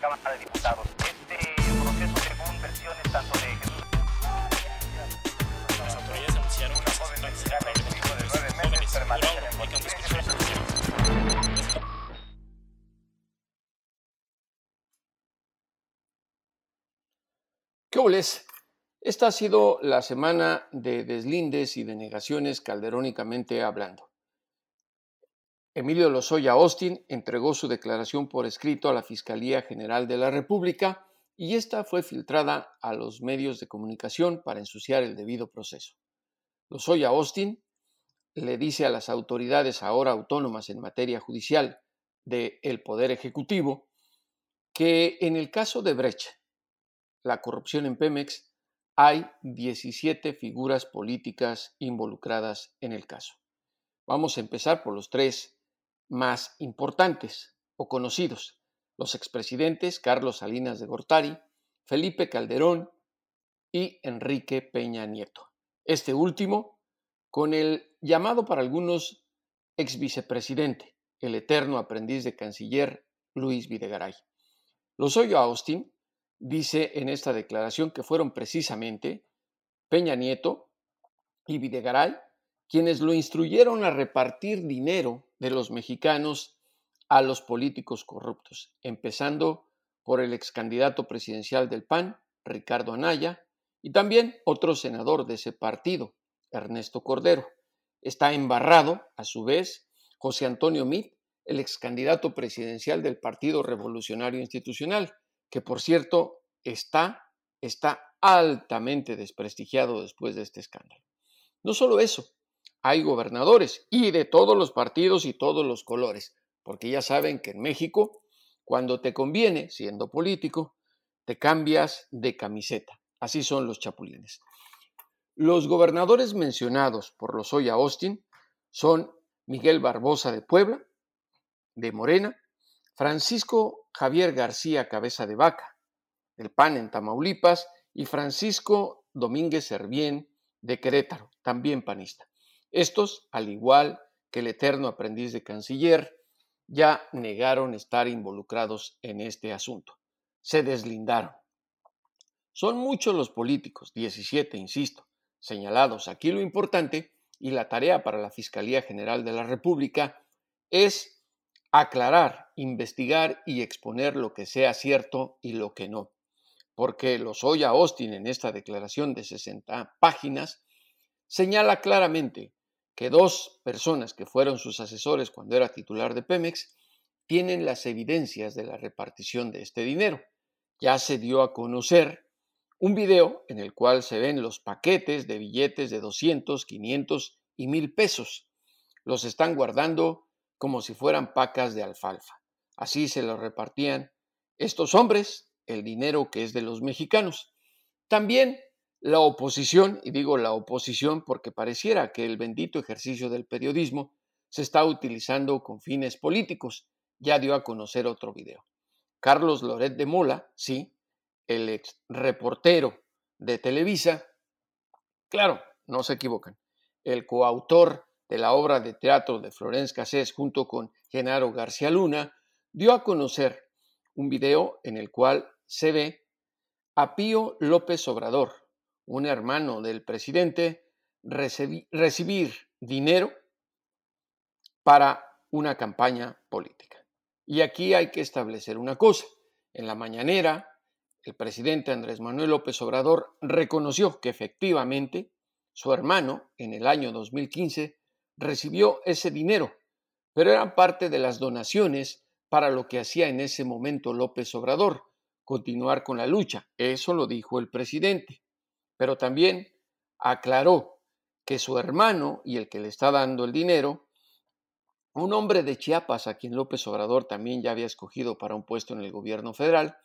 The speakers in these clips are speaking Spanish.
Cámara de Diputados. Este proceso, según versiones tanto de Jesús. Las autoridades anunciaron que joven mexicana de nueve meses permanecen en ¿Qué oles? Esta ha sido la semana de deslindes y de negaciones calderónicamente hablando. Emilio Lozoya Austin entregó su declaración por escrito a la Fiscalía General de la República y esta fue filtrada a los medios de comunicación para ensuciar el debido proceso. Lozoya Austin le dice a las autoridades ahora autónomas en materia judicial del Poder Ejecutivo que en el caso de Brecht, la corrupción en Pemex, hay 17 figuras políticas involucradas en el caso. Vamos a empezar por los tres más importantes o conocidos, los expresidentes Carlos Salinas de Gortari, Felipe Calderón y Enrique Peña Nieto. Este último con el llamado para algunos ex vicepresidente, el eterno aprendiz de canciller Luis Videgaray. Lozoyo Austin dice en esta declaración que fueron precisamente Peña Nieto y Videgaray quienes lo instruyeron a repartir dinero de los mexicanos a los políticos corruptos, empezando por el ex candidato presidencial del PAN, Ricardo Anaya, y también otro senador de ese partido, Ernesto Cordero. Está embarrado, a su vez, José Antonio Mit, el ex candidato presidencial del Partido Revolucionario Institucional, que por cierto está, está altamente desprestigiado después de este escándalo. No solo eso, hay gobernadores y de todos los partidos y todos los colores, porque ya saben que en México, cuando te conviene, siendo político, te cambias de camiseta. Así son los chapulines. Los gobernadores mencionados por los Lozoya Austin son Miguel Barbosa de Puebla, de Morena, Francisco Javier García Cabeza de Vaca, del PAN en Tamaulipas, y Francisco Domínguez Servién de Querétaro, también panista. Estos, al igual que el eterno aprendiz de canciller, ya negaron estar involucrados en este asunto. Se deslindaron. Son muchos los políticos, 17, insisto, señalados. Aquí lo importante y la tarea para la Fiscalía General de la República es aclarar, investigar y exponer lo que sea cierto y lo que no. Porque los Lozoya Austin en esta declaración de 60 páginas señala claramente que dos personas que fueron sus asesores cuando era titular de Pemex tienen las evidencias de la repartición de este dinero. Ya se dio a conocer un video en el cual se ven los paquetes de billetes de 200, 500 y 1000 pesos. Los están guardando como si fueran pacas de alfalfa. Así se lo repartían estos hombres el dinero que es de los mexicanos. También la oposición, y digo la oposición porque pareciera que el bendito ejercicio del periodismo se está utilizando con fines políticos, ya dio a conocer otro video. Carlos Loret de Mola, sí, el ex reportero de Televisa, claro, no se equivocan, el coautor de la obra de teatro de Florence Cassés junto con Genaro García Luna, dio a conocer un video en el cual se ve a Pío López Obrador, un hermano del presidente, recibir dinero para una campaña política. Y aquí hay que establecer una cosa. En la mañanera, el presidente Andrés Manuel López Obrador reconoció que efectivamente su hermano, en el año 2015, recibió ese dinero, pero eran parte de las donaciones para lo que hacía en ese momento López Obrador, continuar con la lucha. Eso lo dijo el presidente. Pero también aclaró que su hermano y el que le está dando el dinero, un hombre de Chiapas a quien López Obrador también ya había escogido para un puesto en el gobierno federal,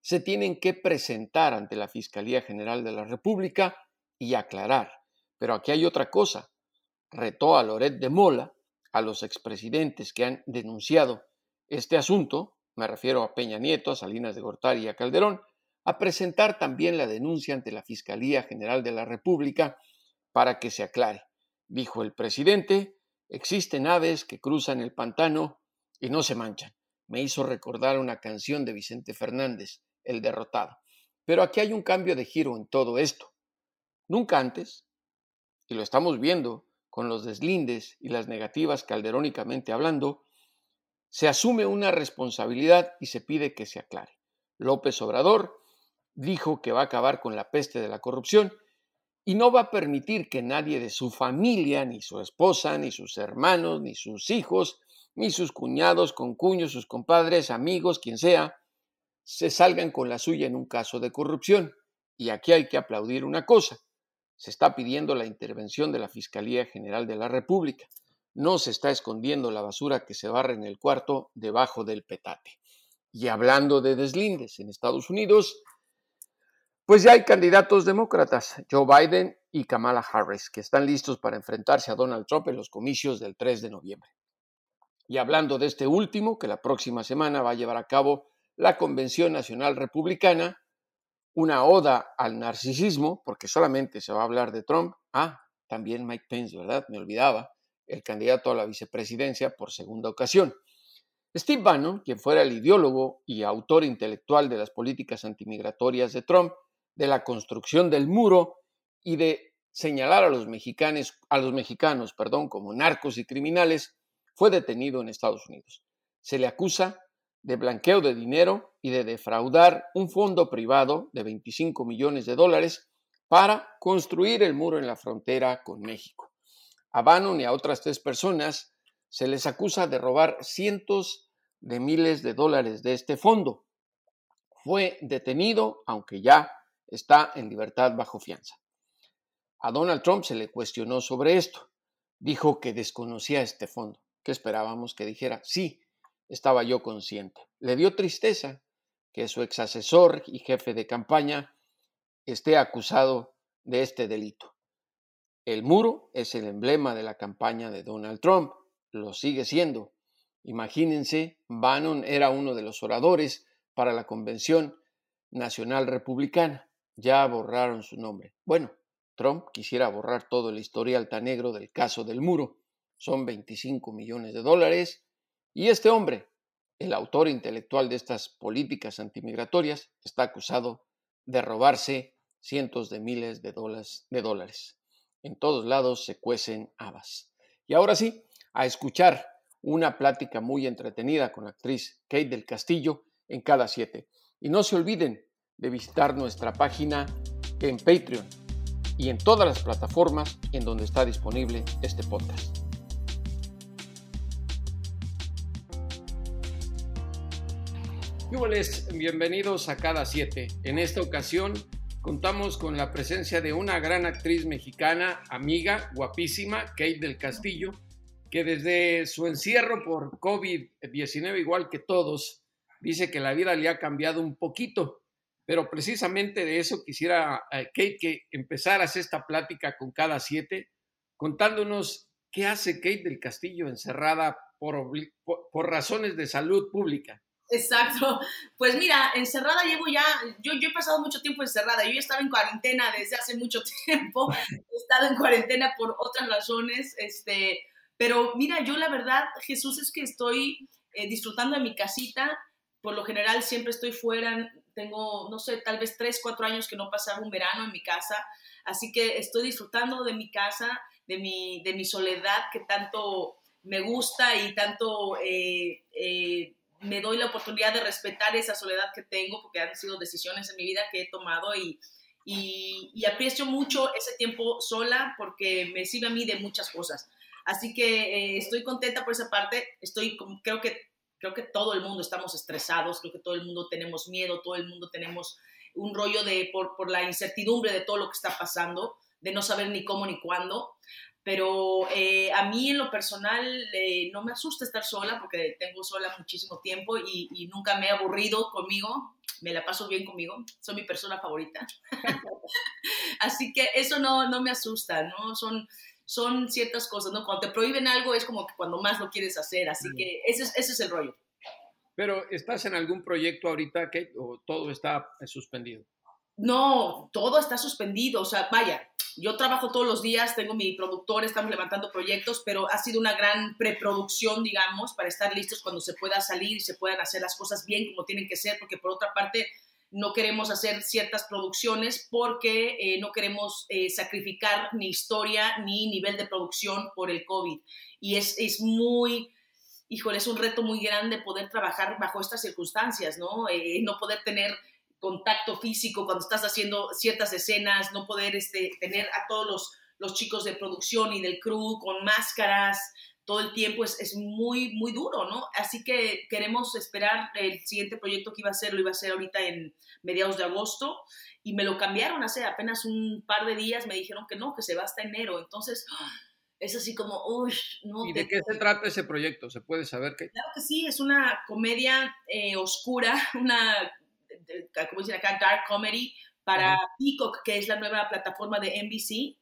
se tienen que presentar ante la Fiscalía General de la República y aclarar. Pero aquí hay otra cosa retó a Loret de Mola, a los expresidentes que han denunciado este asunto, me refiero a Peña Nieto, a Salinas de Gortari y a Calderón, a presentar también la denuncia ante la Fiscalía General de la República para que se aclare. Dijo el presidente, existen aves que cruzan el pantano y no se manchan. me hizo recordar una canción de Vicente Fernández, El derrotado. Pero aquí hay un cambio de giro en todo esto. Nunca antes, y lo estamos viendo con los deslindes y las negativas calderónicamente hablando, se asume una responsabilidad y se pide que se aclare. López Obrador dijo que va a acabar con la peste de la corrupción y no va a permitir que nadie de su familia, ni su esposa, ni sus hermanos, ni sus hijos, ni sus cuñados, concuños, sus compadres, amigos, quien sea, se salgan con la suya en un caso de corrupción. Y aquí hay que aplaudir una cosa. Se está pidiendo la intervención de la Fiscalía General de la República. No se está escondiendo la basura que se barre en el cuarto debajo del petate. Y hablando de deslindes en Estados Unidos, pues ya hay candidatos demócratas, Joe Biden y Kamala Harris, que están listos para enfrentarse a Donald Trump en los comicios del 3 de noviembre. Y hablando de este último, que la próxima semana va a llevar a cabo la Convención Nacional Republicana, una oda al narcisismo, porque solamente se va a hablar de Trump. Ah, también Mike Pence, ¿verdad? Me olvidaba, el candidato a la vicepresidencia por segunda ocasión. Steve Bannon, quien fuera el ideólogo y autor intelectual de las políticas antimigratorias de Trump, de la construcción del muro y de señalar a los mexicanos, a los mexicanos perdón, como narcos y criminales, fue detenido en Estados Unidos. Se le acusa de blanqueo de dinero y de defraudar un fondo privado de 25 millones de dólares para construir el muro en la frontera con México. A Bannon y a otras tres personas se les acusa de robar cientos de miles de dólares de este fondo. Fue detenido, aunque ya está en libertad bajo fianza. A Donald Trump se le cuestionó sobre esto. Dijo que desconocía este fondo. ¿Qué esperábamos que dijera? Sí, estaba yo consciente. Le dio tristeza que su ex asesor y jefe de campaña esté acusado de este delito. El muro es el emblema de la campaña de Donald Trump, lo sigue siendo. Imagínense, Bannon era uno de los oradores para la Convención Nacional Republicana ya borraron su nombre. Bueno, Trump quisiera borrar todo el historial tan negro del caso del muro. Son 25 millones de dólares. Y este hombre, el autor intelectual de estas políticas antimigratorias, está acusado de robarse cientos de miles de dólares. De dólares. En todos lados se cuecen habas. Y ahora sí, a escuchar una plática muy entretenida con la actriz Kate del Castillo en cada siete. Y no se olviden de visitar nuestra página en Patreon y en todas las plataformas en donde está disponible este podcast. Bienvenidos a Cada Siete. En esta ocasión contamos con la presencia de una gran actriz mexicana, amiga, guapísima, Kate del Castillo, que desde su encierro por COVID-19, igual que todos, dice que la vida le ha cambiado un poquito pero precisamente de eso quisiera, eh, Kate, que empezaras esta plática con cada siete, contándonos qué hace Kate del Castillo encerrada por, razones de salud pública. Exacto. Pues mira, encerrada llevo ya, yo, yo he pasado mucho tiempo encerrada, yo ya estaba en cuarentena desde hace mucho tiempo, he estado en cuarentena por otras razones, este, pero mira, yo la verdad, Jesús, es que estoy eh, disfrutando de mi casita, por lo general siempre estoy fuera, tengo, no sé, tal vez tres, cuatro años que no pasaba un verano en mi casa, así que estoy disfrutando de mi casa, de mi, de mi soledad que tanto me gusta y tanto eh, eh, me doy la oportunidad de respetar esa soledad que tengo porque han sido decisiones en mi vida que he tomado y, aprecio mucho ese tiempo sola porque me sirve a mí de muchas cosas. Así que eh, estoy contenta por esa parte, estoy, creo que Creo que todo el mundo estamos estresados, creo que todo el mundo tenemos miedo, todo el mundo tenemos un rollo de por, por la incertidumbre de todo lo que está pasando, de no saber ni cómo ni cuándo. Pero eh, a mí en lo personal eh, no me asusta estar sola porque tengo sola muchísimo tiempo y, y, nunca me he aburrido conmigo, me la paso bien conmigo, soy mi persona favorita. Así que eso no, no me asusta, ¿no? Son, son ciertas cosas, ¿no? Cuando te prohíben algo es como que cuando más lo quieres hacer, así que ese es, ese es el rollo. Pero, ¿estás en algún proyecto ahorita, Kate, o todo está suspendido? No, todo está suspendido, o sea, vaya, yo trabajo todos los días, tengo mi productor, estamos levantando proyectos, pero ha sido una gran preproducción, digamos, para estar listos cuando se pueda salir y se puedan hacer las cosas bien como tienen que ser, porque por otra parte no queremos hacer ciertas producciones porque eh, no queremos eh, sacrificar ni historia ni nivel de producción por el COVID. Y es, es muy, híjole, es un reto muy grande poder trabajar bajo estas circunstancias, ¿no? Eh, no poder tener contacto físico cuando estás haciendo ciertas escenas, no poder este, tener a todos los, los chicos de producción y del crew con máscaras todo el tiempo, es, es muy, muy duro, ¿no? Así que queremos esperar el siguiente proyecto que iba a hacer, lo iba a hacer ahorita en mediados de agosto, y me lo cambiaron hace apenas un par de días, me dijeron que no, que se va hasta enero, entonces... Es así como, uy, no. ¿Y de qué se trata ese proyecto? ¿Se puede saber qué? Claro que sí, es una comedia eh, oscura, una como dicen acá, dark comedy para Peacock, que es la nueva plataforma de NBC.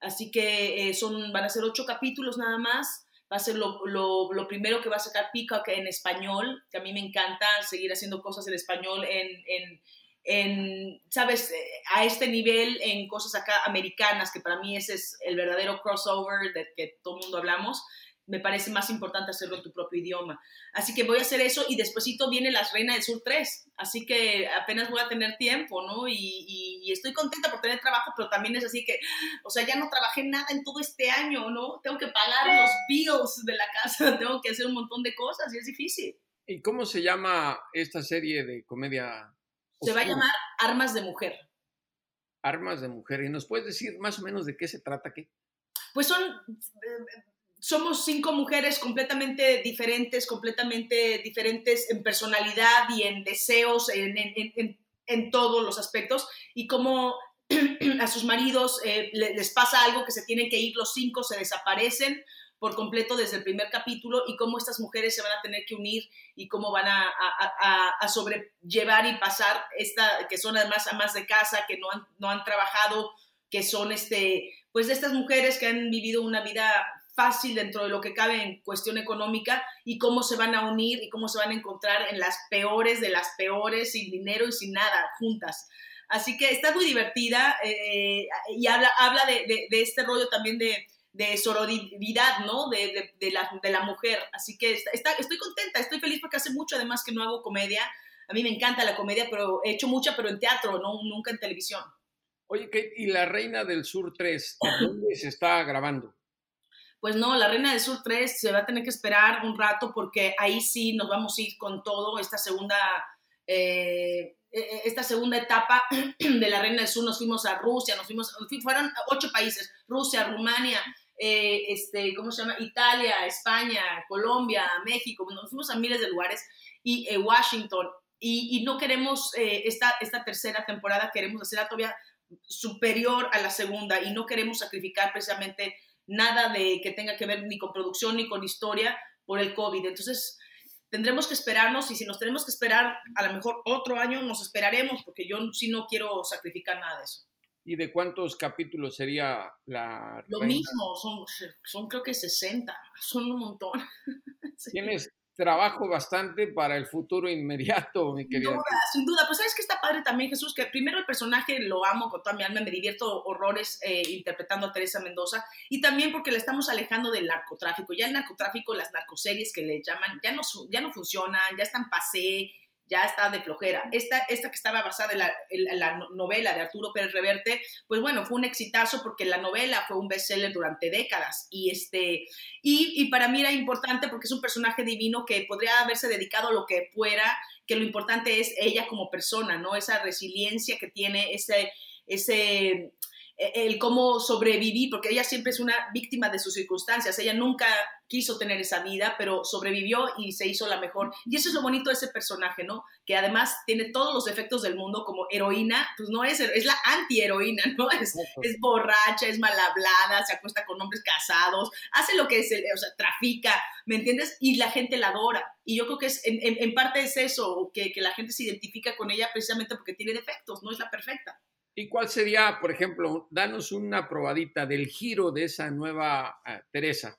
Así que eh, son, van a ser ocho capítulos nada más. Va a ser lo, lo, lo, primero que va a sacar Peacock en español, que a mí me encanta seguir haciendo cosas en español en, en, ¿sabes? A este nivel en cosas acá americanas, que para mí ese es el verdadero crossover del que todo el mundo hablamos me parece más importante hacerlo en tu propio idioma. Así que voy a hacer eso y despuesito viene Las Reinas del Sur 3, así que apenas voy a tener tiempo, ¿no? Y, y, estoy contenta por tener trabajo, pero también es así que, o sea, ya no trabajé nada en todo este año, ¿no? Tengo que pagar los bills de la casa, tengo que hacer un montón de cosas y es difícil. ¿Y cómo se llama esta serie de comedia? Se va a llamar Armas de Mujer. Armas de Mujer. ¿Y nos puedes decir más o menos de qué se trata aquí? Pues son eh, somos cinco mujeres completamente diferentes, completamente diferentes en personalidad y en deseos, en, en, en, todos los aspectos, y como a sus maridos eh, les pasa algo que se tienen que ir los cinco, se desaparecen por completo desde el primer capítulo y cómo estas mujeres se van a tener que unir y cómo van a, a, a, sobrellevar y pasar esta, que son además amas de casa, que no han, no han trabajado, que son este, pues de estas mujeres que han vivido una vida fácil dentro de lo que cabe en cuestión económica y cómo se van a unir y cómo se van a encontrar en las peores de las peores, sin dinero y sin nada, juntas. Así que está muy divertida eh, y habla, habla de, de, este rollo también de, de sororidad, ¿no? De, la, de la mujer. Así que está, estoy contenta, estoy feliz porque hace mucho además que no hago comedia. A mí me encanta la comedia, pero he hecho mucha, pero en teatro, no nunca en televisión. Oye, ¿y La Reina del Sur 3, dónde se está grabando? Pues no, la Reina del Sur 3 se va a tener que esperar un rato porque ahí sí nos vamos a ir con todo, esta segunda, eh, e, e, esta segunda etapa de la Reina del Sur, nos fuimos a Rusia, nos fuimos, fueron ocho países, Rusia, Rumania, eh, este, ¿cómo se llama? Italia, España, Colombia, México, nos fuimos a miles de lugares y eh, Washington. Y, no queremos esta, esta tercera temporada, queremos hacerla todavía superior a la segunda y no queremos sacrificar precisamente nada de que tenga que ver ni con producción ni con historia por el COVID. Entonces, tendremos que esperarnos y si nos tenemos que esperar a lo mejor otro año, nos esperaremos porque yo sí no quiero sacrificar nada de eso. ¿Y de cuántos capítulos sería la... Lo mismo, son, son creo que 60, son un montón. ¿Tienes, trabajo bastante para el futuro inmediato, mi querida. Sin duda, sin duda. Pues sabes que está padre también, Jesús, que primero el personaje lo amo con toda mi alma, me divierto horrores eh, interpretando a Teresa Mendoza y también porque la estamos alejando del narcotráfico. Ya el narcotráfico, las narcoseries que le llaman, ya no, ya no funcionan, ya están pasé, ya está de flojera. Esta, esta que estaba basada en la, novela de Arturo Pérez Reverte, pues bueno, fue un exitazo porque la novela fue un bestseller durante décadas y, este, y, y para mí era importante porque es un personaje divino que podría haberse dedicado a lo que fuera, que lo importante es ella como persona, ¿no? Esa resiliencia que tiene, ese, ese el cómo sobrevivir, porque ella siempre es una víctima de sus circunstancias, ella nunca quiso tener esa vida, pero sobrevivió y se hizo la mejor. Y eso es lo bonito de ese personaje, ¿no? Que además tiene todos los efectos del mundo como heroína, pues no es, es la anti-heroína, ¿no? Es, es, borracha, es mal hablada, se acuesta con hombres casados, hace lo que es, o sea, trafica, ¿me entiendes? Y la gente la adora. Y yo creo que es, en, en parte es eso, que, que la gente se identifica con ella precisamente porque tiene defectos, no es la perfecta. ¿Y cuál sería, por ejemplo, danos una probadita del giro de esa nueva ah, Teresa?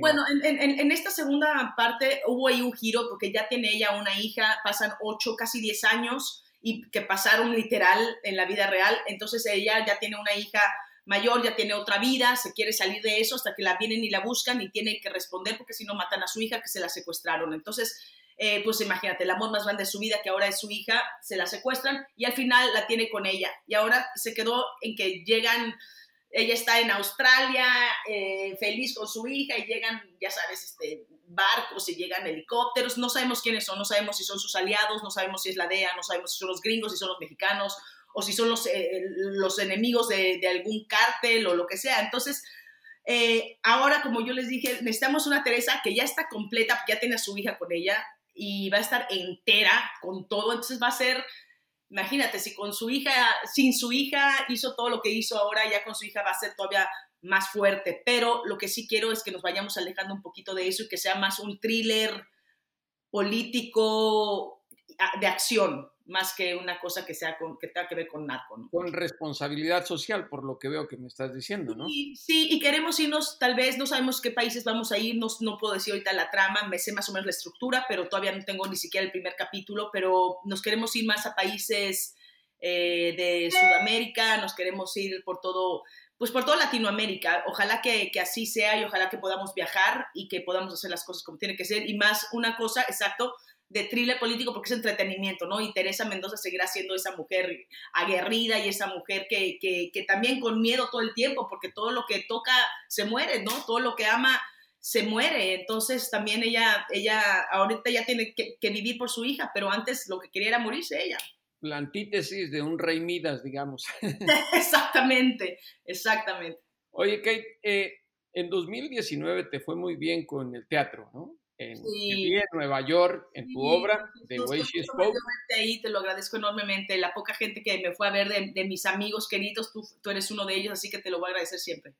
Bueno, en, esta segunda parte hubo ahí un giro porque ya tiene ella una hija, pasan ocho, casi diez años y que pasaron literal en la vida real. Entonces ella ya tiene una hija mayor, ya tiene otra vida, se quiere salir de eso hasta que la vienen y la buscan y tiene que responder porque si no matan a su hija que se la secuestraron. Entonces, eh, pues imagínate, el amor más grande de su vida, que ahora es su hija, se la secuestran y al final la tiene con ella. Y ahora se quedó en que llegan, ella está en Australia, eh, feliz con su hija y llegan, ya sabes, este, barcos y llegan helicópteros, no sabemos quiénes son, no sabemos si son sus aliados, no sabemos si es la DEA, no sabemos si son los gringos, si son los mexicanos o si son los, eh, los enemigos de, de, algún cártel o lo que sea. Entonces, eh, ahora, como yo les dije, necesitamos una Teresa que ya está completa, ya tiene a su hija con ella y va a estar entera con todo. Entonces va a ser, imagínate, si con su hija, sin su hija hizo todo lo que hizo ahora, ya con su hija va a ser todavía más fuerte. Pero lo que sí quiero es que nos vayamos alejando un poquito de eso y que sea más un thriller político de acción, más que una cosa que, sea con, que tenga que ver con narco. ¿no? Con responsabilidad social, por lo que veo que me estás diciendo, ¿no? Sí, sí, y queremos irnos, tal vez, no sabemos qué países vamos a ir, no, no puedo decir ahorita la trama, me sé más o menos la estructura, pero todavía no tengo ni siquiera el primer capítulo, pero nos queremos ir más a países eh, de Sudamérica, nos queremos ir por todo, pues por toda Latinoamérica. Ojalá que, que, así sea y ojalá que podamos viajar y que podamos hacer las cosas como tiene que ser. Y más una cosa, exacto, de thriller político porque es entretenimiento, ¿no? Y Teresa Mendoza seguirá siendo esa mujer aguerrida y esa mujer que, que, que, también con miedo todo el tiempo, porque todo lo que toca se muere, ¿no? Todo lo que ama se muere. Entonces también ella, ella ahorita ya tiene que, que vivir por su hija, pero antes lo que quería era morirse ella. La antítesis de un rey Midas, digamos. exactamente, exactamente. Oye, Kate, eh, en 2019 te fue muy bien con el teatro, ¿no? En, sí. en, Nueva York, en tu sí, obra, The Way She Spoke. Ahí te lo agradezco enormemente. La poca gente que me fue a ver de, de mis amigos queridos, tú, tú, eres uno de ellos, así que te lo voy a agradecer siempre.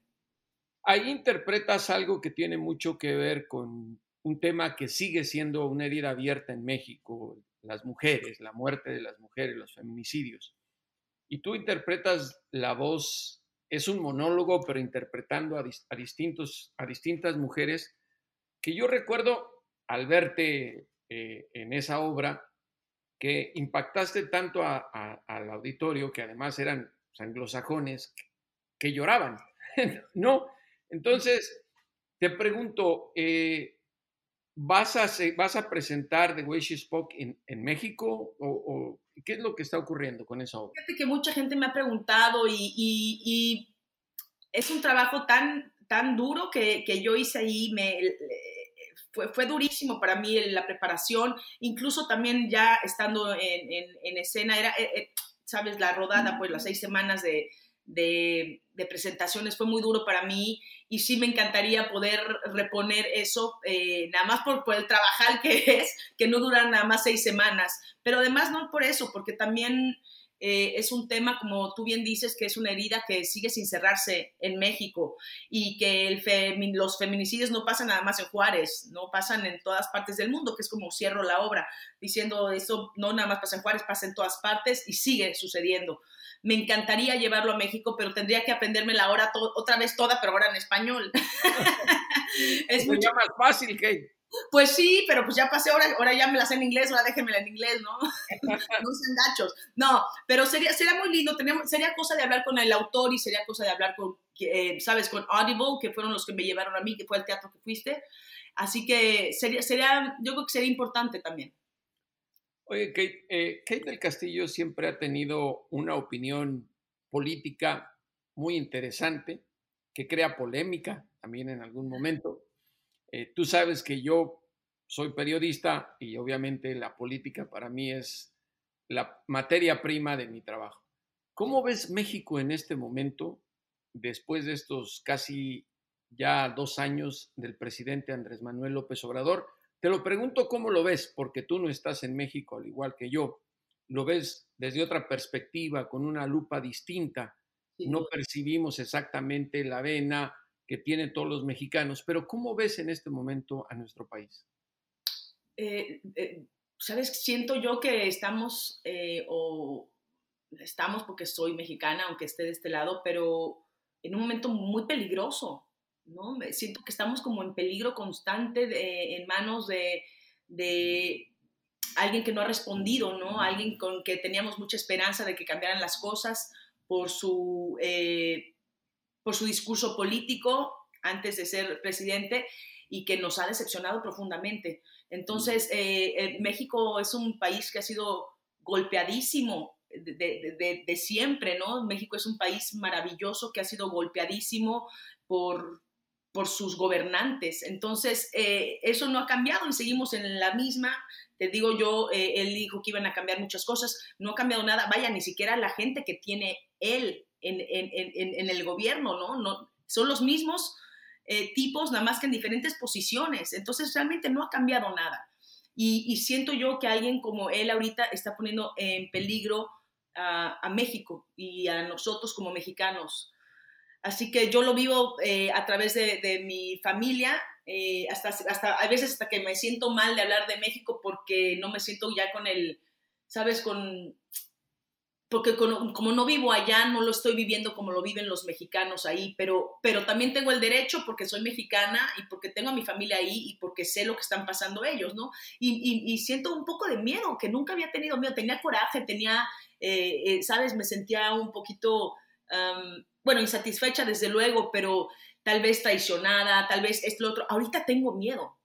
Ahí interpretas algo que tiene mucho que ver con un tema que sigue siendo una herida abierta en México, las mujeres, la muerte de las mujeres, los feminicidios. Y tú interpretas la voz, es un monólogo, pero interpretando a, a, distintos, a distintas mujeres que yo recuerdo al verte eh, en esa obra que impactaste tanto a, al auditorio, que además eran anglosajones, que, lloraban, ¿no? Entonces, te pregunto, eh, ¿vas, a, ¿vas a presentar The Way She Spoke en, México? O, qué es lo que está ocurriendo con esa obra? Fíjate que mucha gente me ha preguntado y, es un trabajo tan, duro que, que yo hice ahí, me, fue, fue, durísimo para mí la preparación, incluso también ya estando en, en, en escena, era, eh, eh, sabes, la rodada, pues las seis semanas de, de, de, presentaciones fue muy duro para mí y sí me encantaría poder reponer eso, eh, nada más por, por, el trabajar que es, que no duran nada más seis semanas, pero además no por eso, porque también eh, es un tema, como tú bien dices, que es una herida que sigue sin cerrarse en México y que el femi los feminicidios no pasan nada más en Juárez, no pasan en todas partes del mundo, que es como cierro la obra, diciendo eso no nada más pasa en Juárez, pasa en todas partes y sigue sucediendo. Me encantaría llevarlo a México, pero tendría que aprenderme la hora otra vez toda, pero ahora en español. es mucho más fácil, Kate. Pues sí, pero pues ya pasé, ahora, ahora ya me la sé en inglés, ahora déjenmela en inglés, ¿no? no sean gachos. No, pero sería, sería muy lindo, tenemos, sería cosa de hablar con el autor y sería cosa de hablar con, eh, ¿sabes? Con Audible, que fueron los que me llevaron a mí, que fue el teatro que fuiste. Así que sería, sería yo creo que sería importante también. Oye, Kate, eh, Kate del Castillo siempre ha tenido una opinión política muy interesante, que crea polémica también en algún momento. Eh, tú sabes que yo soy periodista y obviamente la política para mí es la materia prima de mi trabajo. ¿Cómo ves México en este momento, después de estos casi ya dos años del presidente Andrés Manuel López Obrador? Te lo pregunto cómo lo ves, porque tú no estás en México al igual que yo. Lo ves desde otra perspectiva, con una lupa distinta. No percibimos exactamente la vena, que tienen todos los mexicanos. Pero ¿cómo ves en este momento a nuestro país? Eh, eh, Sabes, siento yo que estamos, eh, o estamos porque soy mexicana, aunque esté de este lado, pero en un momento muy peligroso, ¿no? Siento que estamos como en peligro constante de, en manos de, de alguien que no ha respondido, ¿no? Alguien con que teníamos mucha esperanza de que cambiaran las cosas por su... Eh, por su discurso político antes de ser presidente y que nos ha decepcionado profundamente. Entonces, eh, eh, México es un país que ha sido golpeadísimo de, de, siempre, ¿no? México es un país maravilloso que ha sido golpeadísimo por, por sus gobernantes. Entonces, eh, eso no ha cambiado y seguimos en la misma. Te digo yo, eh, él dijo que iban a cambiar muchas cosas, no ha cambiado nada. Vaya, ni siquiera la gente que tiene él en, en, en el gobierno, ¿no? no son los mismos eh, tipos, nada más que en diferentes posiciones. Entonces, realmente no ha cambiado nada. Y, y siento yo que alguien como él ahorita está poniendo en peligro a, a México y a nosotros como mexicanos. Así que yo lo vivo eh, a través de, de mi familia, eh, hasta, hasta, a veces hasta que me siento mal de hablar de México porque no me siento ya con el, ¿sabes? Con, porque como no vivo allá, no lo estoy viviendo como lo viven los mexicanos ahí, pero, pero también tengo el derecho porque soy mexicana y porque tengo a mi familia ahí y porque sé lo que están pasando ellos, ¿no? Y, y, y siento un poco de miedo, que nunca había tenido miedo, tenía coraje, tenía, eh, eh, ¿sabes? Me sentía un poquito... Um, bueno, insatisfecha desde luego, pero tal vez traicionada, tal vez esto, lo otro. Ahorita tengo miedo.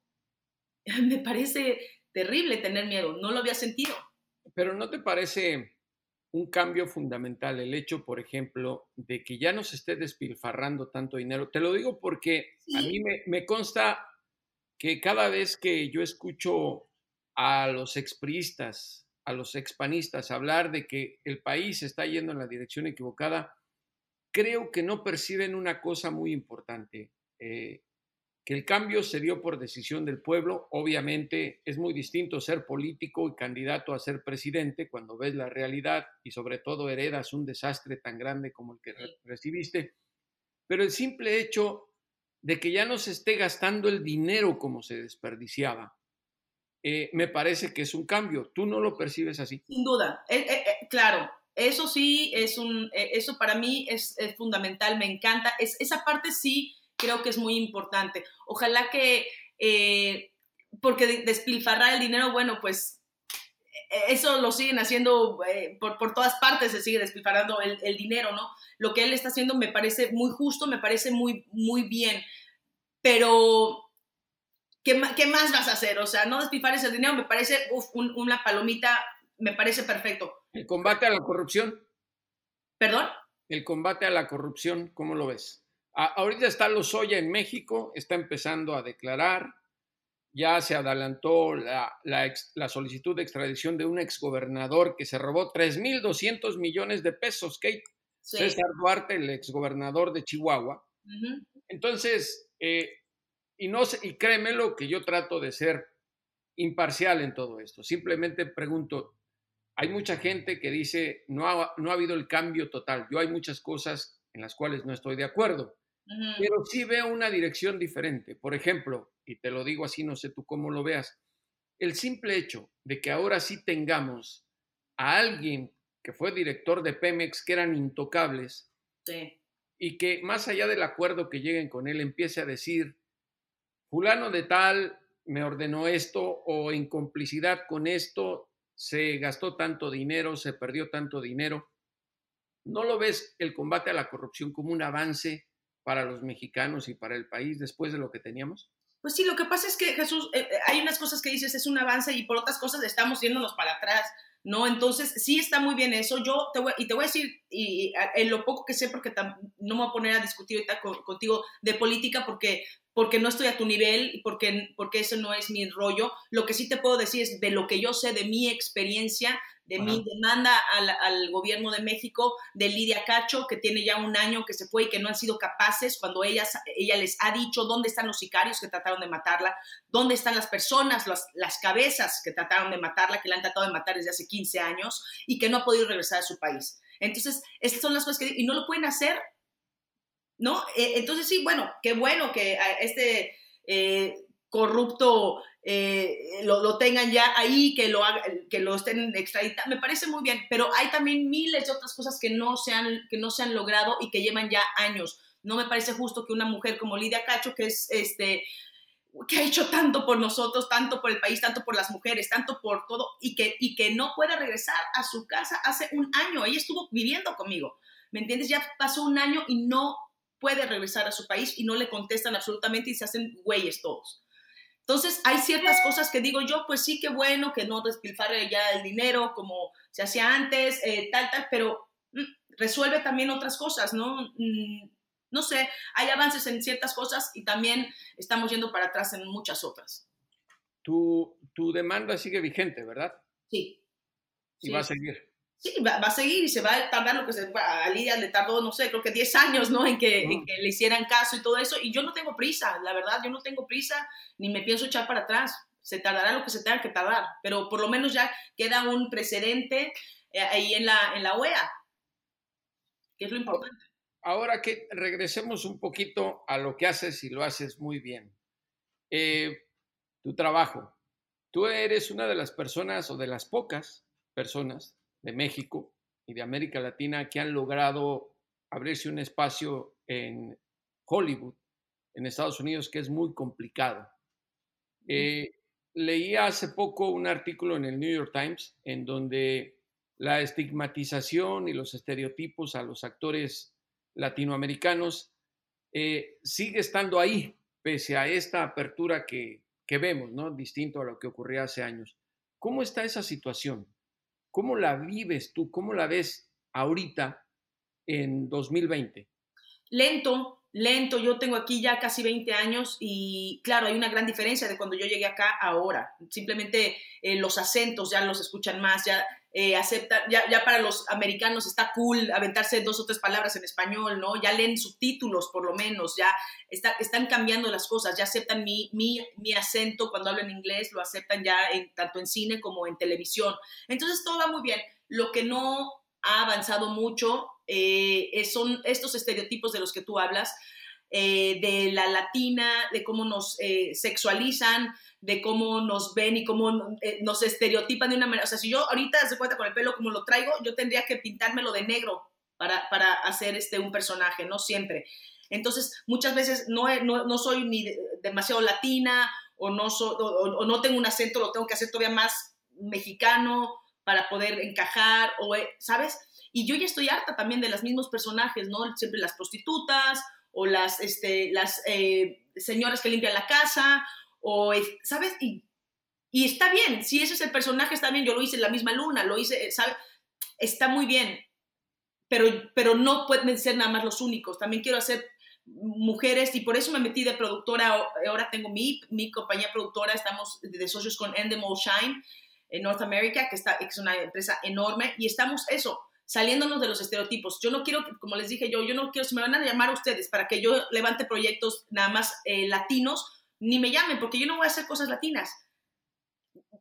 Me parece terrible tener miedo, no lo había sentido. Pero ¿no te parece un cambio fundamental el hecho, por ejemplo, de que ya no se esté despilfarrando tanto dinero? Te lo digo porque sí. a mí me, me, consta que cada vez que yo escucho a los expriistas, a los expanistas hablar de que el país está yendo en la dirección equivocada, creo que no perciben una cosa muy importante, eh, que el cambio se dio por decisión del pueblo. Obviamente es muy distinto ser político y candidato a ser presidente cuando ves la realidad y sobre todo heredas un desastre tan grande como el que recibiste. Pero el simple hecho de que ya no se esté gastando el dinero como se desperdiciaba, eh, me parece que es un cambio. ¿Tú no lo percibes así? Sin duda, eh, eh, claro, eso sí, es un, eso para mí es, es fundamental, me encanta. Es, esa parte sí creo que es muy importante. Ojalá que, eh, porque despilfarrar el dinero, bueno, pues e-, eso lo siguen haciendo eh, por, por, todas partes, se sigue despilfarrando el, el, dinero, ¿no? Lo que él está haciendo me parece muy justo, me parece muy, muy bien, pero ¿qué, qué más vas a hacer? O sea, no despilfarres el dinero, me parece uf, un, una palomita, me parece perfecto el combate a la corrupción. ¿Perdón? El combate a la corrupción, ¿cómo lo ves? Ahorita está Lozoya en México, está empezando a declarar, ya se adelantó la, la, ex, la solicitud de extradición de un exgobernador que se robó 3.200 millones de pesos, Kate. Sí. César Duarte, el exgobernador de Chihuahua. Uh -huh. Entonces, eh, y, no y créemelo que yo trato de ser imparcial en todo esto. Simplemente pregunto, hay mucha gente que dice, no ha, no ha habido el cambio total. Yo hay muchas cosas en las cuales no estoy de acuerdo, uh -huh. pero sí veo una dirección diferente. Por ejemplo, y te lo digo así, no sé tú cómo lo veas, el simple hecho de que ahora sí tengamos a alguien que fue director de Pemex, que eran intocables, sí. y que más allá del acuerdo que lleguen con él, empiece a decir, fulano de tal me ordenó esto o en complicidad con esto se gastó tanto dinero, se perdió tanto dinero. ¿No lo ves el combate a la corrupción como un avance para los mexicanos y para el país después de lo que teníamos? Pues sí, lo que pasa es que Jesús, eh, hay unas cosas que dices es un avance y por otras cosas estamos yéndonos para atrás, ¿no? Entonces sí está muy bien eso. Yo te voy, y te voy a decir, y, y en lo poco que sé, porque no me voy a poner a discutir ahorita con, contigo de política, porque porque no estoy a tu nivel y porque, porque eso no es mi rollo. Lo que sí te puedo decir es de lo que yo sé, de mi experiencia, de mi demanda al, al, gobierno de México, de Lidia Cacho, que tiene ya un año que se fue y que no han sido capaces, cuando ella, ella les ha dicho dónde están los sicarios que trataron de matarla, dónde están las personas, las, las cabezas que trataron de matarla, que la han tratado de matar desde hace 15 años y que no ha podido regresar a su país. Entonces, estas son las cosas que... Y no lo pueden hacer ¿no? Eh, entonces sí, bueno, qué bueno que este eh, corrupto eh, lo, lo, tengan ya ahí, que lo, que lo estén extraditando, me parece muy bien, pero hay también miles de otras cosas que no, se han, que no se han logrado y que llevan ya años. No me parece justo que una mujer como Lidia Cacho, que es este que ha hecho tanto por nosotros, tanto por el país, tanto por las mujeres, tanto por todo, y que, y que no pueda regresar a su casa hace un año. Ella estuvo viviendo conmigo, ¿me entiendes? Ya pasó un año y no puede regresar a su país y no le contestan absolutamente y se hacen güeyes todos. Entonces, hay ciertas cosas que digo yo, pues sí, que bueno, que no despilfarre ya el dinero como se hacía antes, eh, tal, tal, pero mm, resuelve también otras cosas, ¿no? Mm, no sé, hay avances en ciertas cosas y también estamos yendo para atrás en muchas otras. Tu, tu demanda sigue vigente, ¿verdad? Sí. Y va a seguir. Sí, va, a seguir y se va a tardar lo que se a Lidia le tardó, no sé, creo que 10 años, ¿no? En que, en que, le hicieran caso y todo eso. Y yo no tengo prisa, la verdad, yo no tengo prisa ni me pienso echar para atrás. Se tardará lo que se tenga que tardar, pero por lo menos ya queda un precedente eh, ahí en la, en la OEA, que es lo importante. Ahora que regresemos un poquito a lo que haces y lo haces muy bien. Eh, tu trabajo. Tú eres una de las personas o de las pocas personas de México y de América Latina que han logrado abrirse un espacio en Hollywood, en Estados Unidos, que es muy complicado. Eh, leí hace poco un artículo en el New York Times en donde la estigmatización y los estereotipos a los actores latinoamericanos eh, sigue estando ahí, pese a esta apertura que, que vemos, ¿no? Distinto a lo que ocurría hace años. ¿Cómo está esa situación? ¿Cómo la vives tú? ¿Cómo la ves ahorita en 2020? Lento, lento. Yo tengo aquí ya casi 20 años y claro, hay una gran diferencia de cuando yo llegué acá ahora. Simplemente eh, los acentos ya los escuchan más, ya eh, acepta, ya, para los americanos está cool aventarse dos o tres palabras en español, ¿no? Ya leen subtítulos por lo menos, ya está, están cambiando las cosas, ya aceptan mi, mi, mi acento cuando hablo en inglés, lo aceptan ya tanto en cine como en televisión. Entonces todo va muy bien. Lo que no ha avanzado mucho eh, son estos estereotipos de los que tú hablas, eh, de la latina, de cómo nos sexualizan, de cómo nos ven y cómo eh, nos estereotipan de una manera. O sea, si yo ahorita se cuenta con el pelo como lo traigo, yo tendría que pintármelo de negro para, para hacer este, un personaje, no siempre. Entonces, muchas veces no, no, no soy ni demasiado latina o no, o, no tengo un acento, lo tengo que hacer todavía más mexicano para poder encajar, o, eh, ¿sabes? Y yo ya estoy harta también de los mismos personajes, ¿no? Siempre las prostitutas o las, este, las eh, señoras que limpian la casa o, ¿sabes? Y, y está bien, si ese es el personaje, está bien, yo lo hice en la misma luna, lo hice, ¿sabes? Está muy bien, pero, pero no pueden ser nada más los únicos, también quiero hacer mujeres y por eso me metí de productora, ahora tengo mi, mi compañía productora, estamos de socios con Endemol Shine en North America, que, está, que es una empresa enorme, y estamos eso, saliéndonos de los estereotipos. Yo no quiero, como les dije yo, yo no quiero, si me van a llamar a ustedes para que yo levante proyectos nada más eh, latinos, ni me llamen, porque yo no voy a hacer cosas latinas.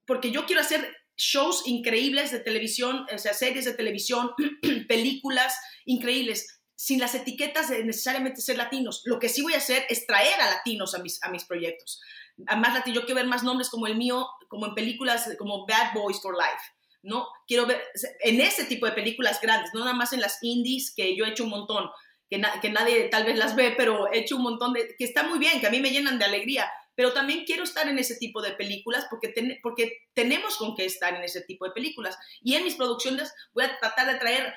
Porque yo quiero hacer shows increíbles de televisión, o sea, series de televisión, películas increíbles, sin las etiquetas de necesariamente ser latinos. Lo que sí voy a hacer es traer a latinos a mis, a mis proyectos. A más latinos, yo quiero ver más nombres como el mío, como en películas como Bad Boys for Life. ¿No? Quiero ver en ese tipo de películas grandes, no nada más en las indies, que yo he hecho un montón, que, nadie tal vez las ve, pero he hecho un montón de, que está muy bien, que a mí me llenan de alegría, pero también quiero estar en ese tipo de películas porque, porque tenemos con qué estar en ese tipo de películas. Y en mis producciones voy a tratar de traer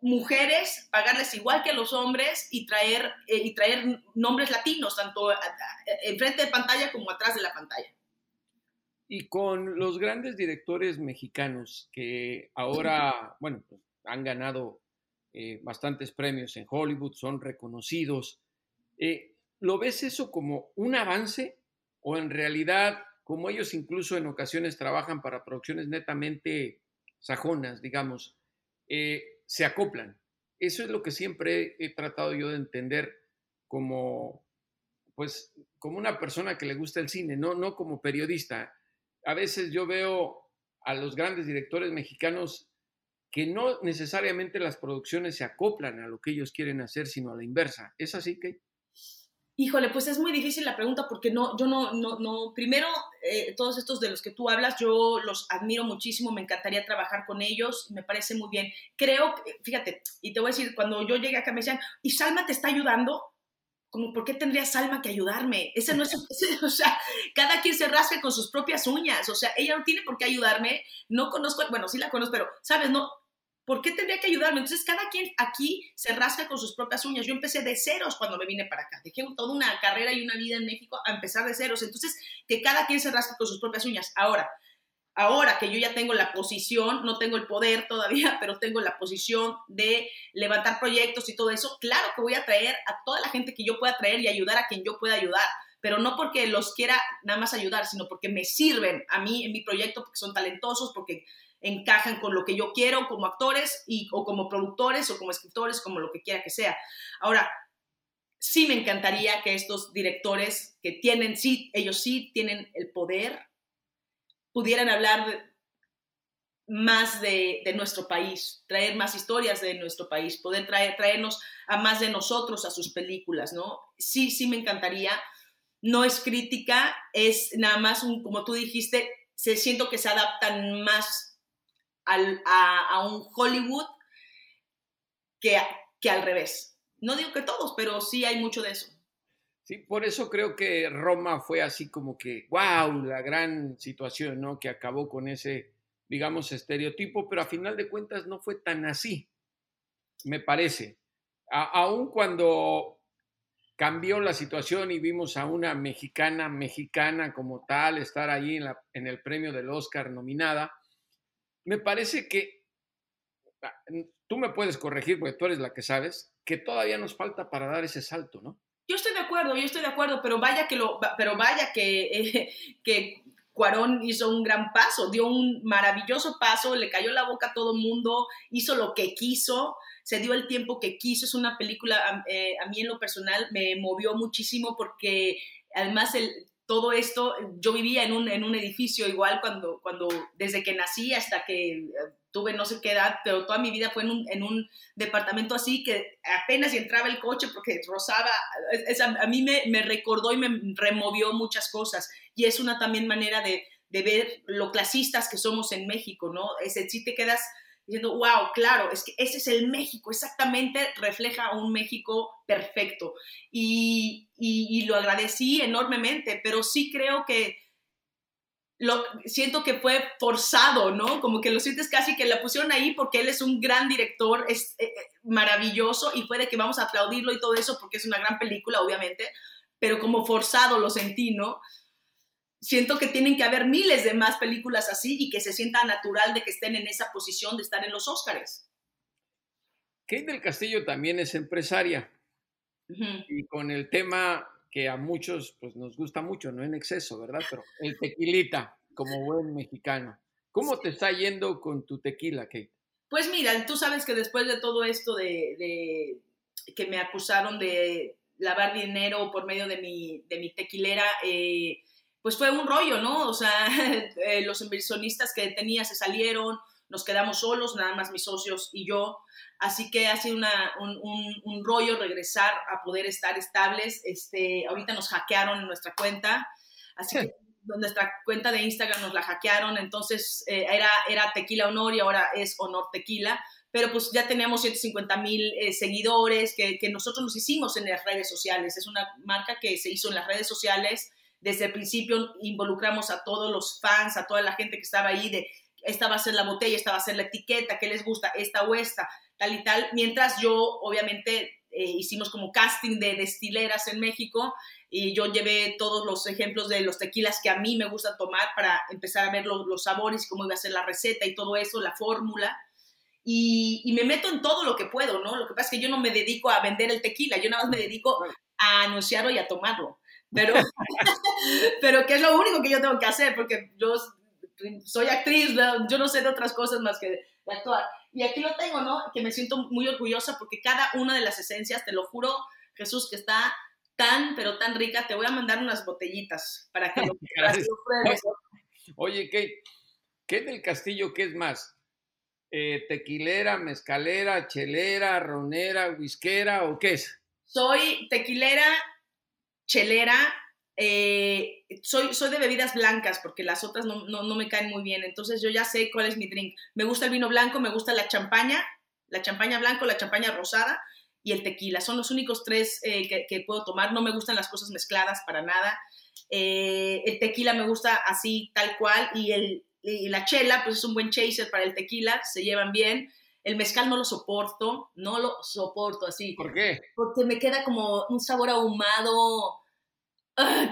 mujeres, pagarles igual que a los hombres y traer, eh, y traer nombres latinos, tanto enfrente de pantalla como atrás de la pantalla. Y con los grandes directores mexicanos que ahora, bueno, pues, han ganado eh, bastantes premios en Hollywood, son reconocidos. Eh, ¿Lo ves eso como un avance o en realidad, como ellos incluso en ocasiones trabajan para producciones netamente sajonas, digamos, eh, se acoplan? Eso es lo que siempre he tratado yo de entender como, pues, como una persona que le gusta el cine, no, no como periodista. A veces yo veo a los grandes directores mexicanos que no necesariamente las producciones se acoplan a lo que ellos quieren hacer, sino a la inversa. ¿Es así, Kate? Híjole, pues es muy difícil la pregunta porque no, yo no, no, no, primero, eh, todos estos de los que tú hablas, yo los admiro muchísimo, me encantaría trabajar con ellos, me parece muy bien. Creo, fíjate, y te voy a decir, cuando yo llegué acá me decían, ¿y Salma te está ayudando? Como, ¿por qué tendría Salma que ayudarme? Ese no es, o sea, cada quien se rasca con sus propias uñas, o sea, ella no tiene por qué ayudarme, no conozco, bueno, sí la conozco, pero, ¿sabes? No, ¿Por qué tendría que ayudarme? Entonces, cada quien aquí se rasca con sus propias uñas. Yo empecé de ceros cuando me vine para acá. Dejé toda una carrera y una vida en México a empezar de ceros. Entonces, que cada quien se rasque con sus propias uñas. Ahora, ahora que yo ya tengo la posición, no tengo el poder todavía, pero tengo la posición de levantar proyectos y todo eso, claro que voy a traer a toda la gente que yo pueda traer y ayudar a quien yo pueda ayudar pero no porque los quiera nada más ayudar, sino porque me sirven a mí en mi proyecto, porque son talentosos, porque encajan con lo que yo quiero como actores y, o como productores o como escritores, como lo que quiera que sea. Ahora, sí me encantaría que estos directores que tienen, sí, ellos sí tienen el poder, pudieran hablar más de, nuestro país, traer más historias de nuestro país, poder traer, traernos a más de nosotros a sus películas, ¿no? Sí, sí me encantaría. No es crítica, es nada más como tú dijiste, se siento que se adaptan más a, un Hollywood que, que al revés. No digo que todos, pero sí hay mucho de eso. Sí, por eso creo que Roma fue así como que, wow, la gran situación, ¿no? Que acabó con ese, digamos, estereotipo, pero a final de cuentas no fue tan así, me parece. aun cuando cambió la situación y vimos a una mexicana, mexicana como tal, estar ahí en, la, en el premio del Oscar nominada, me parece que, ah, tú me puedes corregir porque tú eres la que sabes, que todavía nos falta para dar ese salto, ¿no? Yo estoy de acuerdo, yo estoy de acuerdo, pero vaya que lo, pero vaya que, que Cuarón hizo un gran paso, dio un maravilloso paso, le cayó la boca a todo el mundo, hizo lo que quiso, se dio el tiempo que quiso. Es una película, eh, a mí en lo personal me movió muchísimo porque además el, todo esto, yo vivía en un, en un edificio igual cuando, cuando, desde que nací hasta que eh, tuve no sé qué edad, pero toda mi vida fue en un, en un departamento así que apenas entraba el coche porque rozaba, a, mí me, me, recordó y me removió muchas cosas y es una también manera de, de ver lo clasistas que somos en México, ¿no? Ese, si te quedas diciendo, wow, claro, es que ese es el México, exactamente refleja un México perfecto. Y, y, lo agradecí enormemente, pero sí creo que lo, siento que fue forzado, ¿no? Como que lo sientes casi que la pusieron ahí porque él es un gran director, es eh, eh, maravilloso y puede que vamos a aplaudirlo y todo eso porque es una gran película, obviamente, pero como forzado lo sentí, ¿no? siento que tienen que haber miles de más películas así y que se sienta natural de que estén en esa posición de estar en los Óscares. Kate del Castillo también es empresaria y con el tema que a muchos pues, nos gusta mucho, no en exceso, ¿verdad? Pero el tequilita, como buen mexicano. ¿Cómo te está yendo con tu tequila, Kate? Pues mira, tú sabes que después de todo esto de, que me acusaron de lavar dinero por medio de mi, de mi tequilera, eh, pues fue un rollo, ¿no? O sea, eh, los inversionistas que tenía se salieron, nos quedamos solos, nada más mis socios y yo. Así que ha sido un, rollo regresar a poder estar estables. Este, ahorita nos hackearon en nuestra cuenta, así que nuestra cuenta de Instagram nos la hackearon, entonces eh, era, era Tequila Honor y ahora es Honor Tequila, pero pues ya teníamos 150 mil eh, seguidores que, que nosotros nos hicimos en las redes sociales. Es una marca que se hizo en las redes sociales desde el principio involucramos a todos los fans, a toda la gente que estaba ahí de esta va a ser la botella, esta va a ser la etiqueta, qué les gusta, esta o esta, tal y tal. Mientras yo, obviamente, eh, hicimos como casting de destileras en México y yo llevé todos los ejemplos de los tequilas que a mí me gusta tomar para empezar a ver los, los sabores, cómo iba a ser la receta y todo eso, la fórmula. Y, y, me meto en todo lo que puedo, ¿no? Lo que pasa es que yo no me dedico a vender el tequila, yo nada más me dedico a anunciarlo y a tomarlo pero, pero que es lo único que yo tengo que hacer, porque yo soy actriz, yo no sé de otras cosas más que de actuar. Y aquí lo tengo, ¿no? Que me siento muy orgullosa porque cada una de las esencias, te lo juro, Jesús, que está tan, pero tan rica, te voy a mandar unas botellitas para que lo, pruebes. Oye, ¿qué, ¿qué del castillo qué es más? Eh, ¿Tequilera, mezcalera, chelera, ronera, whiskera o qué es? Soy tequilera, chelera, eh, soy, soy de bebidas blancas porque las otras no, no, me caen muy bien, entonces yo ya sé cuál es mi drink. Me gusta el vino blanco, me gusta la champaña, la champaña blanco, la champaña rosada y el tequila. Son los únicos tres eh, que, puedo tomar. No me gustan las cosas mezcladas para nada. Eh, el tequila me gusta así, tal cual, y, el, y la chela, pues es un buen chaser para el tequila, se llevan bien. El mezcal no lo soporto, no lo soporto así. ¿Por qué? Porque me queda como un sabor ahumado ah,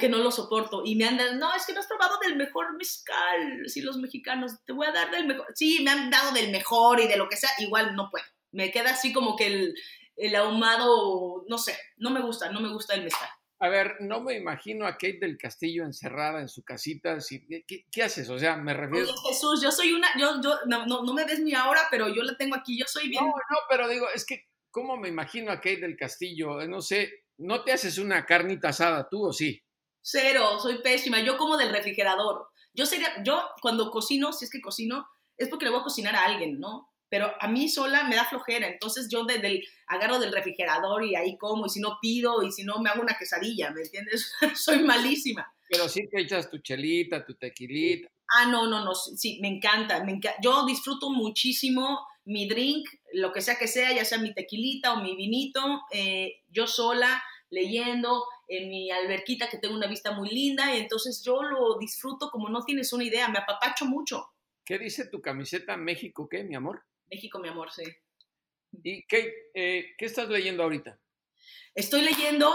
que no lo soporto. Y me han dado, no, es que no has probado del mejor mezcal. Si los mexicanos, te voy a dar del mejor. Sí, me han dado del mejor y de lo que sea, igual no puedo. Me queda así como que el, el ahumado, no sé, no me gusta, no me gusta el mezcal. A ver, no me imagino a Kate del Castillo encerrada en su casita. Si, ¿qué, qué, haces? O sea, me refiero. Oye, Jesús, yo soy una. Yo, yo, no, no, no me ves ni ahora, pero yo la tengo aquí. Yo soy bien. No, no, pero digo, es que, ¿cómo me imagino a Kate del Castillo? No sé, ¿no te haces una carnita asada tú o sí? Cero, soy pésima. Yo como del refrigerador. Yo sería. Yo, cuando cocino, si es que cocino, es porque le voy a cocinar a alguien, ¿no? pero a mí sola me da flojera, entonces yo desde el, agarro del refrigerador y ahí como, y si no pido, y si no me hago una quesadilla, ¿me entiendes? Soy malísima. Pero sí te echas tu chelita, tu tequilita. Ah, no, no, no, sí, me encanta, me encanta. Yo disfruto muchísimo mi drink, lo que sea que sea, ya sea mi tequilita o mi vinito, eh, yo sola, leyendo en mi alberquita que tengo una vista muy linda, y entonces yo lo disfruto como no tienes una idea, me apapacho mucho. ¿Qué dice tu camiseta México qué, mi amor? México, mi amor, sí. ¿Y qué, eh, qué estás leyendo ahorita? Estoy leyendo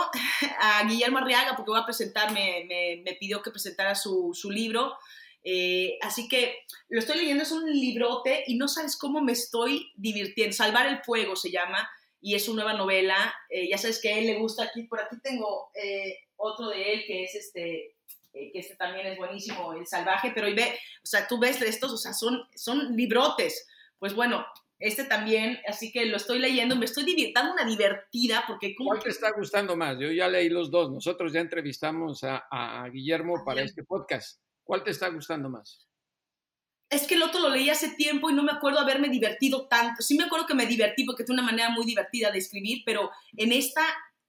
a Guillermo Arriaga porque voy a presentar, me, me, me pidió que presentara su, su libro. Eh, así que lo estoy leyendo, es un librote y no sabes cómo me estoy divirtiendo. Salvar el fuego se llama y es su nueva novela. Eh, ya sabes que a él le gusta aquí, por aquí tengo eh, otro de él que es este, que este también es buenísimo, El Salvaje, pero ve, o sea, tú ves estos, o sea, son, son librotes pues bueno, este también, así que lo estoy leyendo, me estoy divirtiendo una divertida porque... ¿cómo ¿Cuál te está gustando más? Yo ya leí los dos, nosotros ya entrevistamos a, a Guillermo para este podcast. ¿Cuál te está gustando más? Es que el otro lo leí hace tiempo y no me acuerdo haberme divertido tanto. Sí me acuerdo que me divertí porque es una manera muy divertida de escribir, pero en esta,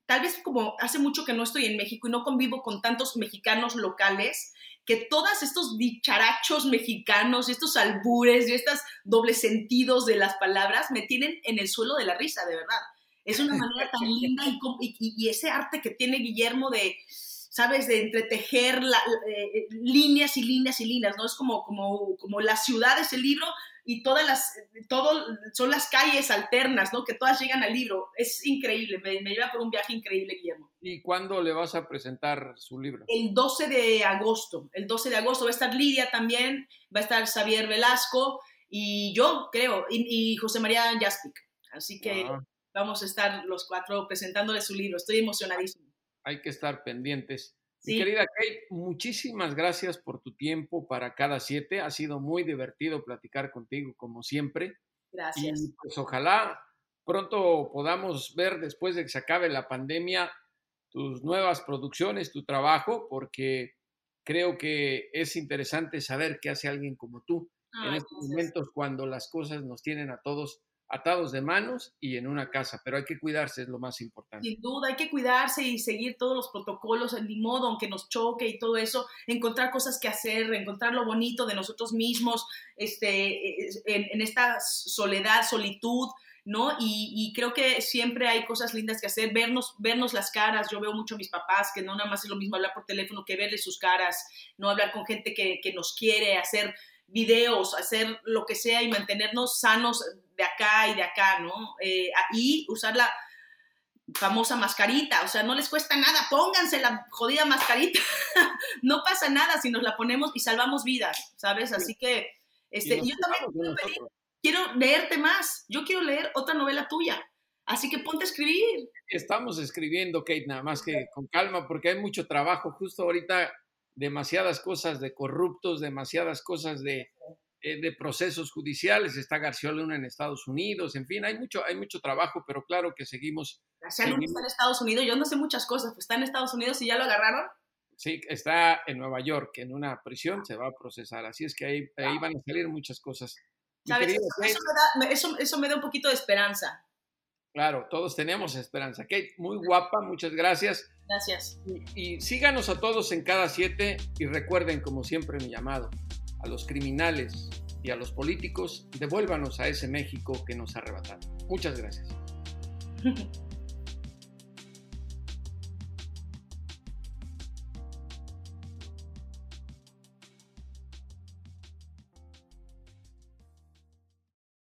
tal vez como hace mucho que no estoy en México y no convivo con tantos mexicanos locales, que todos estos dicharachos mexicanos, estos albures y estos dobles sentidos de las palabras me tienen en el suelo de la risa, de verdad. Es una manera tan linda y, y, ese arte que tiene Guillermo de, ¿sabes?, de entretejer la, eh, líneas y líneas y líneas, ¿no? Es como, como, como la ciudad es el libro y todas las, todo, son las calles alternas, ¿no? Que todas llegan al libro. Es increíble, me, me, lleva por un viaje increíble, Guillermo. ¿Y cuándo le vas a presentar su libro? El 12 de agosto. El 12 de agosto va a estar Lidia también, va a estar Xavier Velasco y yo creo, y, y José María Jaspic. Así que ah. vamos a estar los cuatro presentándole su libro. Estoy emocionadísimo. Hay que estar pendientes. Sí. Mi querida Kate, muchísimas gracias por tu tiempo para cada siete. Ha sido muy divertido platicar contigo, como siempre. Gracias. Y pues ojalá pronto podamos ver, después de que se acabe la pandemia, tus nuevas producciones, tu trabajo, porque creo que es interesante saber qué hace alguien como tú en estos gracias. momentos cuando las cosas nos tienen a todos atados de manos y en una casa, pero hay que cuidarse, es lo más importante. Sin duda, hay que cuidarse y seguir todos los protocolos, ni modo, aunque nos choque y todo eso, encontrar cosas que hacer, encontrar lo bonito de nosotros mismos, este, en, en esta soledad, solitud, ¿no? Y, y, creo que siempre hay cosas lindas que hacer, vernos, vernos las caras. Yo veo mucho a mis papás que no nada más es lo mismo hablar por teléfono que verles sus caras, no hablar con gente que, que nos quiere, hacer videos, hacer lo que sea y mantenernos sanos de acá y de acá, ¿no? Eh, y usar la famosa mascarita, o sea, no les cuesta nada, pónganse la jodida mascarita, no pasa nada si nos la ponemos y salvamos vidas, ¿sabes? Así que, este, yo también quiero leerte más, yo quiero leer otra novela tuya, así que ponte a escribir. Estamos escribiendo, Kate, nada más que con calma, porque hay mucho trabajo, justo ahorita demasiadas cosas de corruptos, demasiadas cosas de, eh, de procesos judiciales, está García Luna en Estados Unidos, en fin, hay mucho, hay mucho trabajo, pero claro que seguimos. García Luna está en Estados Unidos, yo no sé muchas cosas, pues está en Estados Unidos y ya lo agarraron. Sí, está en Nueva York, en una prisión, se va a procesar, así es que ahí, ahí van a salir muchas cosas. ¿Sabes? Eso, eso, me da, eso, eso me da un poquito de esperanza. Claro, todos tenemos esperanza. Kate, muy guapa, muchas gracias. Gracias. Y, y, síganos a todos en cada siete y recuerden, como siempre, mi llamado a los criminales y a los políticos, devuélvanos a ese México que nos arrebataron. Muchas gracias.